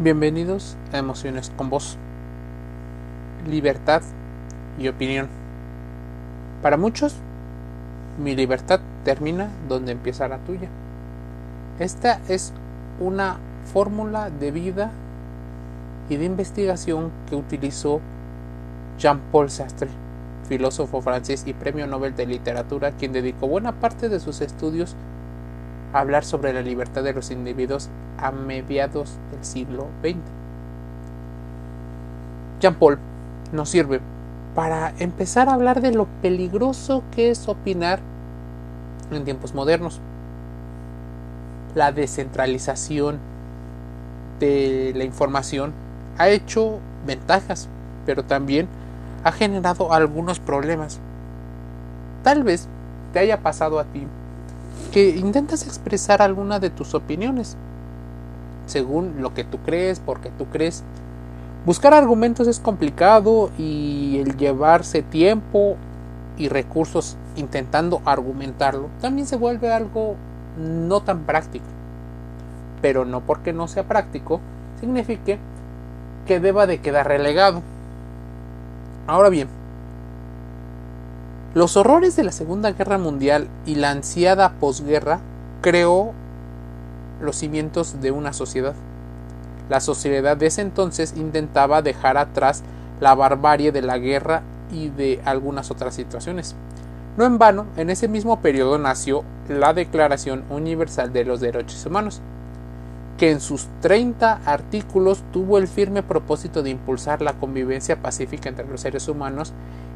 Bienvenidos a Emociones con Vos. Libertad y opinión. Para muchos, mi libertad termina donde empieza la tuya. Esta es una fórmula de vida y de investigación que utilizó Jean-Paul Sartre, filósofo francés y premio Nobel de Literatura, quien dedicó buena parte de sus estudios a hablar sobre la libertad de los individuos a mediados del siglo XX. Jean Paul nos sirve para empezar a hablar de lo peligroso que es opinar en tiempos modernos. La descentralización de la información ha hecho ventajas, pero también ha generado algunos problemas. Tal vez te haya pasado a ti que intentas expresar alguna de tus opiniones, según lo que tú crees, porque tú crees. Buscar argumentos es complicado y el llevarse tiempo y recursos intentando argumentarlo también se vuelve algo no tan práctico. Pero no porque no sea práctico signifique que deba de quedar relegado. Ahora bien, los horrores de la Segunda Guerra Mundial y la ansiada posguerra creó los cimientos de una sociedad. La sociedad de ese entonces intentaba dejar atrás la barbarie de la guerra y de algunas otras situaciones. No en vano, en ese mismo periodo nació la Declaración Universal de los Derechos Humanos, que en sus 30 artículos tuvo el firme propósito de impulsar la convivencia pacífica entre los seres humanos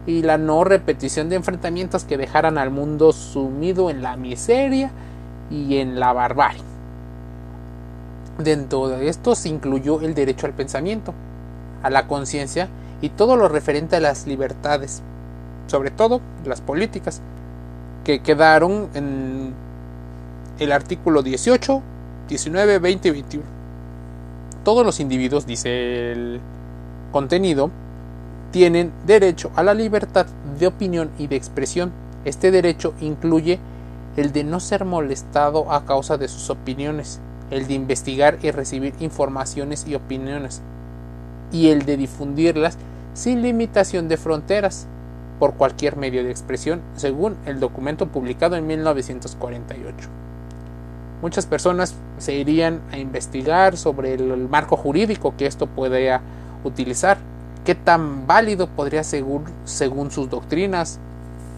y la no repetición de enfrentamientos que dejaran al mundo sumido en la miseria y en la barbarie. Dentro de esto se incluyó el derecho al pensamiento, a la conciencia y todo lo referente a las libertades, sobre todo las políticas, que quedaron en el artículo 18, 19, 20 y 21. Todos los individuos, dice el contenido, tienen derecho a la libertad de opinión y de expresión. Este derecho incluye el de no ser molestado a causa de sus opiniones, el de investigar y recibir informaciones y opiniones, y el de difundirlas sin limitación de fronteras por cualquier medio de expresión, según el documento publicado en 1948. Muchas personas se irían a investigar sobre el marco jurídico que esto podría utilizar, qué tan válido podría ser según sus doctrinas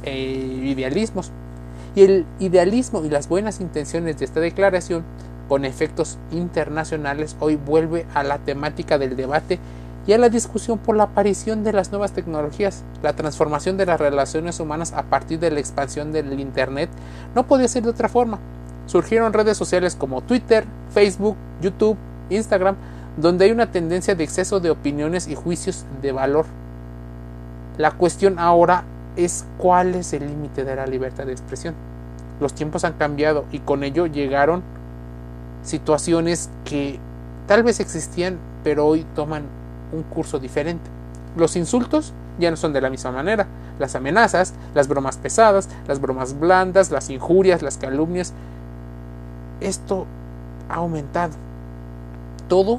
e idealismos. Y el idealismo y las buenas intenciones de esta declaración con efectos internacionales hoy vuelve a la temática del debate y a la discusión por la aparición de las nuevas tecnologías. La transformación de las relaciones humanas a partir de la expansión del Internet no podía ser de otra forma. Surgieron redes sociales como Twitter, Facebook, YouTube, Instagram, donde hay una tendencia de exceso de opiniones y juicios de valor. La cuestión ahora es cuál es el límite de la libertad de expresión. Los tiempos han cambiado y con ello llegaron situaciones que tal vez existían, pero hoy toman un curso diferente. Los insultos ya no son de la misma manera. Las amenazas, las bromas pesadas, las bromas blandas, las injurias, las calumnias, esto ha aumentado. Todo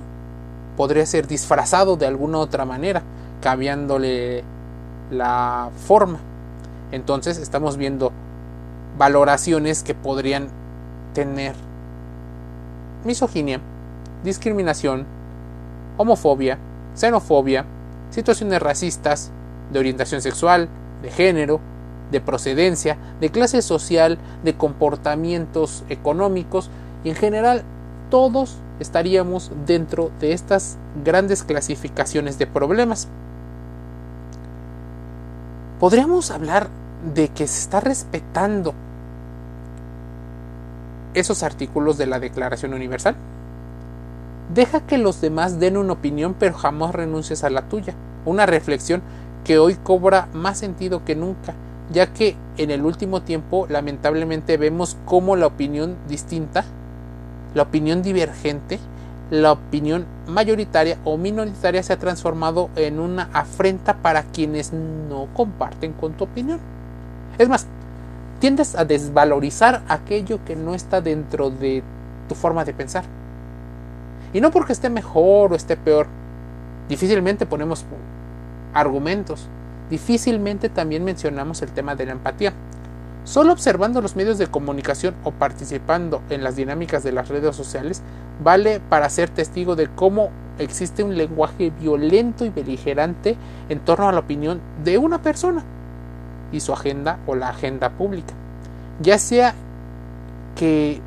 podría ser disfrazado de alguna otra manera, cambiándole la forma. Entonces estamos viendo valoraciones que podrían tener misoginia, discriminación, homofobia, xenofobia, situaciones racistas, de orientación sexual, de género, de procedencia, de clase social, de comportamientos económicos y en general todos estaríamos dentro de estas grandes clasificaciones de problemas. Podríamos hablar de que se está respetando esos artículos de la Declaración Universal. Deja que los demás den una opinión, pero jamás renuncies a la tuya. Una reflexión que hoy cobra más sentido que nunca, ya que en el último tiempo lamentablemente vemos cómo la opinión distinta, la opinión divergente, la opinión mayoritaria o minoritaria se ha transformado en una afrenta para quienes no comparten con tu opinión. Es más, tiendes a desvalorizar aquello que no está dentro de tu forma de pensar. Y no porque esté mejor o esté peor. Difícilmente ponemos argumentos. Difícilmente también mencionamos el tema de la empatía. Solo observando los medios de comunicación o participando en las dinámicas de las redes sociales vale para ser testigo de cómo existe un lenguaje violento y beligerante en torno a la opinión de una persona y su agenda o la agenda pública. Ya sea que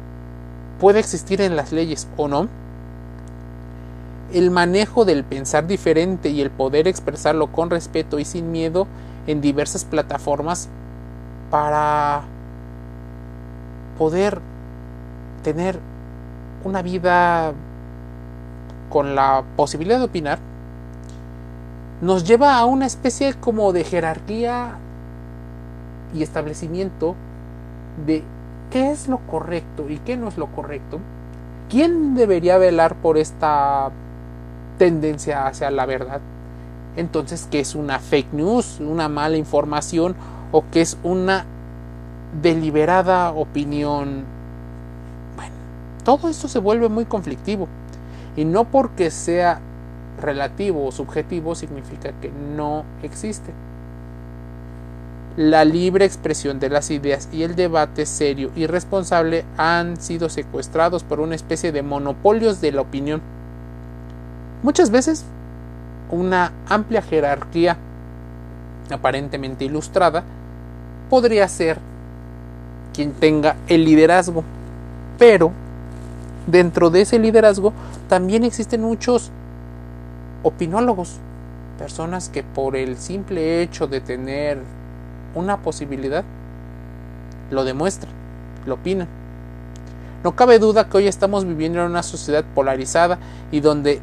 puede existir en las leyes o no, el manejo del pensar diferente y el poder expresarlo con respeto y sin miedo en diversas plataformas para poder tener una vida con la posibilidad de opinar, nos lleva a una especie como de jerarquía y establecimiento de qué es lo correcto y qué no es lo correcto, quién debería velar por esta tendencia hacia la verdad. Entonces, ¿qué es una fake news, una mala información o qué es una deliberada opinión? Bueno, todo esto se vuelve muy conflictivo y no porque sea relativo o subjetivo significa que no existe. La libre expresión de las ideas y el debate serio y responsable han sido secuestrados por una especie de monopolios de la opinión Muchas veces una amplia jerarquía aparentemente ilustrada podría ser quien tenga el liderazgo, pero dentro de ese liderazgo también existen muchos opinólogos, personas que por el simple hecho de tener una posibilidad lo demuestran, lo opinan. No cabe duda que hoy estamos viviendo en una sociedad polarizada y donde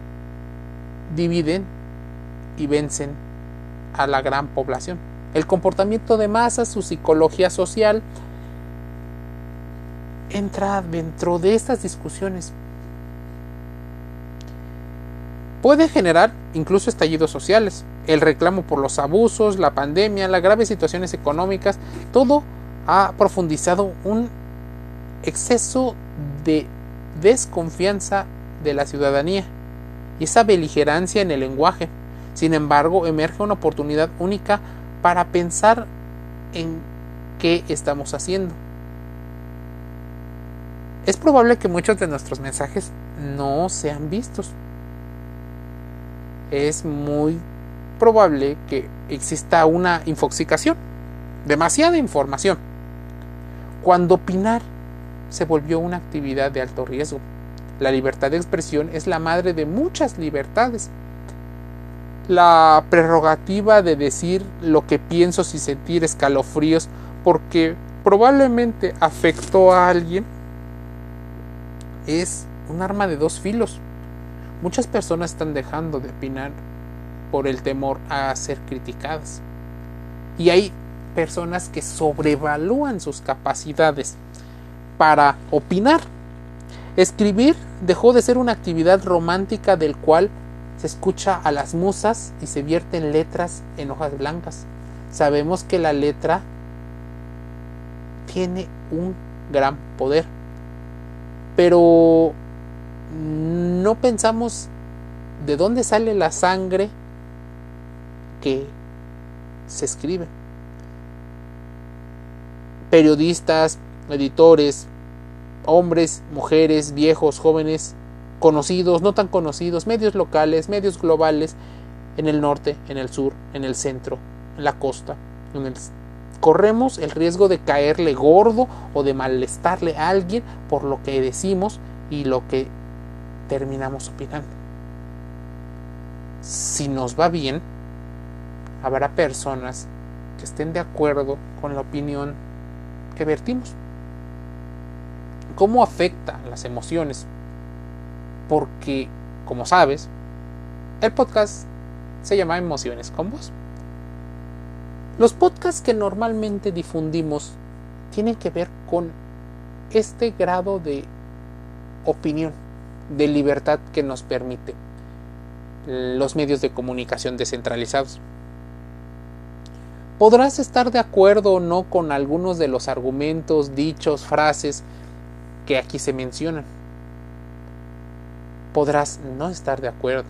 dividen y vencen a la gran población. El comportamiento de masas, su psicología social, entra dentro de estas discusiones. Puede generar incluso estallidos sociales, el reclamo por los abusos, la pandemia, las graves situaciones económicas, todo ha profundizado un exceso de desconfianza de la ciudadanía y esa beligerancia en el lenguaje. Sin embargo, emerge una oportunidad única para pensar en qué estamos haciendo. Es probable que muchos de nuestros mensajes no sean vistos. Es muy probable que exista una infoxicación, demasiada información, cuando opinar se volvió una actividad de alto riesgo. La libertad de expresión es la madre de muchas libertades. La prerrogativa de decir lo que pienso sin sentir escalofríos porque probablemente afectó a alguien es un arma de dos filos. Muchas personas están dejando de opinar por el temor a ser criticadas. Y hay personas que sobrevalúan sus capacidades para opinar Escribir dejó de ser una actividad romántica del cual se escucha a las musas y se vierten letras en hojas blancas. Sabemos que la letra tiene un gran poder, pero no pensamos de dónde sale la sangre que se escribe. Periodistas, editores, hombres, mujeres, viejos, jóvenes, conocidos, no tan conocidos, medios locales, medios globales, en el norte, en el sur, en el centro, en la costa. Corremos el riesgo de caerle gordo o de malestarle a alguien por lo que decimos y lo que terminamos opinando. Si nos va bien, habrá personas que estén de acuerdo con la opinión que vertimos cómo afecta las emociones. Porque, como sabes, el podcast se llama Emociones con Vos. Los podcasts que normalmente difundimos tienen que ver con este grado de opinión, de libertad que nos permite los medios de comunicación descentralizados. Podrás estar de acuerdo o no con algunos de los argumentos, dichos, frases que aquí se mencionan. Podrás no estar de acuerdo.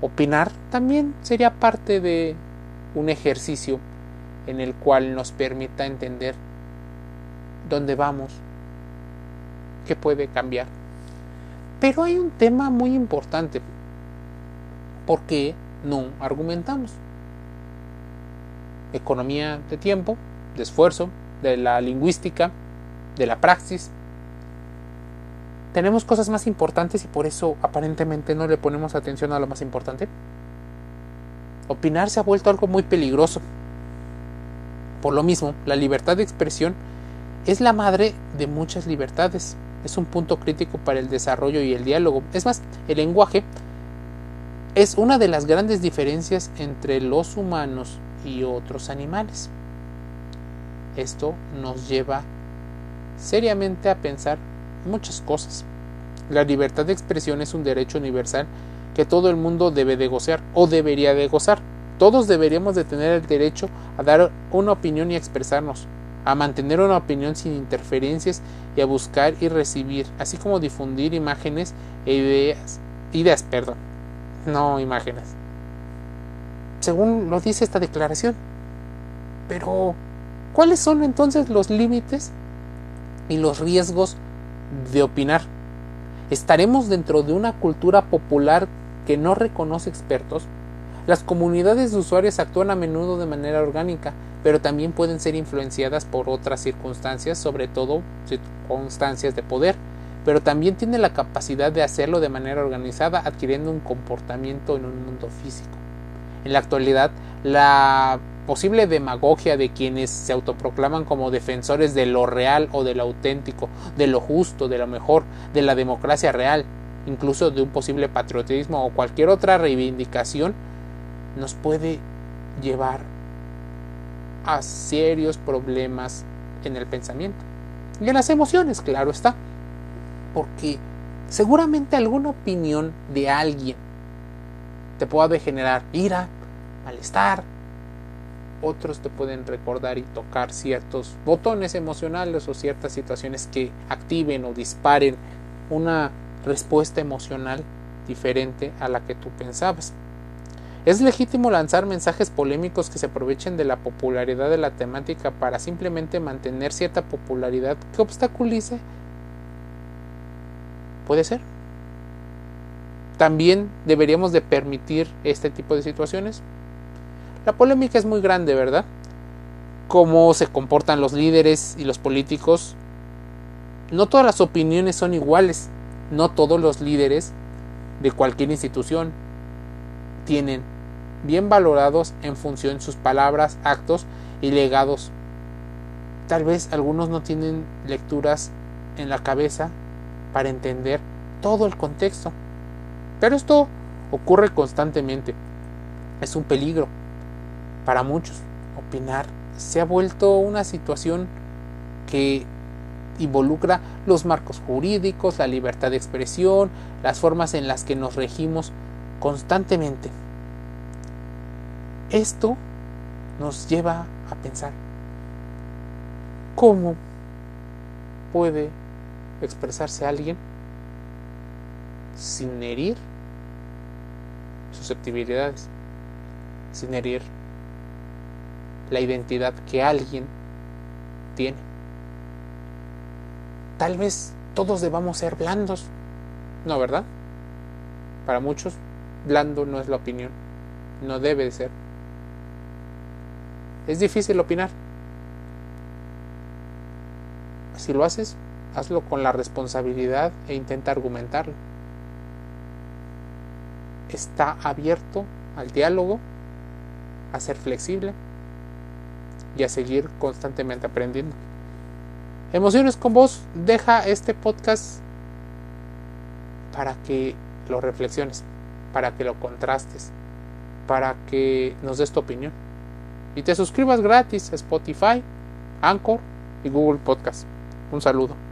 Opinar también sería parte de un ejercicio en el cual nos permita entender dónde vamos, qué puede cambiar. Pero hay un tema muy importante. ¿Por qué no argumentamos? Economía de tiempo, de esfuerzo, de la lingüística, de la praxis. Tenemos cosas más importantes y por eso aparentemente no le ponemos atención a lo más importante. Opinar se ha vuelto algo muy peligroso. Por lo mismo, la libertad de expresión es la madre de muchas libertades. Es un punto crítico para el desarrollo y el diálogo. Es más, el lenguaje es una de las grandes diferencias entre los humanos y otros animales. Esto nos lleva seriamente a pensar muchas cosas. La libertad de expresión es un derecho universal que todo el mundo debe de gozar o debería de gozar. Todos deberíamos de tener el derecho a dar una opinión y a expresarnos, a mantener una opinión sin interferencias y a buscar y recibir, así como difundir imágenes e ideas, ideas, perdón, no imágenes. Según lo dice esta declaración. Pero, ¿cuáles son entonces los límites y los riesgos de opinar? ¿Estaremos dentro de una cultura popular que no reconoce expertos? Las comunidades de usuarios actúan a menudo de manera orgánica, pero también pueden ser influenciadas por otras circunstancias, sobre todo circunstancias de poder, pero también tienen la capacidad de hacerlo de manera organizada, adquiriendo un comportamiento en un mundo físico. En la actualidad, la posible demagogia de quienes se autoproclaman como defensores de lo real o de lo auténtico, de lo justo, de lo mejor, de la democracia real, incluso de un posible patriotismo o cualquier otra reivindicación, nos puede llevar a serios problemas en el pensamiento y en las emociones, claro está, porque seguramente alguna opinión de alguien te puede generar ira, malestar, otros te pueden recordar y tocar ciertos botones emocionales o ciertas situaciones que activen o disparen una respuesta emocional diferente a la que tú pensabas. Es legítimo lanzar mensajes polémicos que se aprovechen de la popularidad de la temática para simplemente mantener cierta popularidad que obstaculice. Puede ser. También deberíamos de permitir este tipo de situaciones. La polémica es muy grande, ¿verdad? Cómo se comportan los líderes y los políticos. No todas las opiniones son iguales. No todos los líderes de cualquier institución tienen bien valorados en función de sus palabras, actos y legados. Tal vez algunos no tienen lecturas en la cabeza para entender todo el contexto. Pero esto ocurre constantemente. Es un peligro para muchos. Opinar se ha vuelto una situación que involucra los marcos jurídicos, la libertad de expresión, las formas en las que nos regimos constantemente. Esto nos lleva a pensar cómo puede expresarse alguien sin herir susceptibilidades, sin herir la identidad que alguien tiene. Tal vez todos debamos ser blandos, ¿no verdad? Para muchos, blando no es la opinión, no debe de ser. Es difícil opinar. Si lo haces, hazlo con la responsabilidad e intenta argumentarlo. Está abierto al diálogo, a ser flexible y a seguir constantemente aprendiendo. Emociones con vos, deja este podcast para que lo reflexiones, para que lo contrastes, para que nos des tu opinión y te suscribas gratis a Spotify, Anchor y Google Podcast. Un saludo.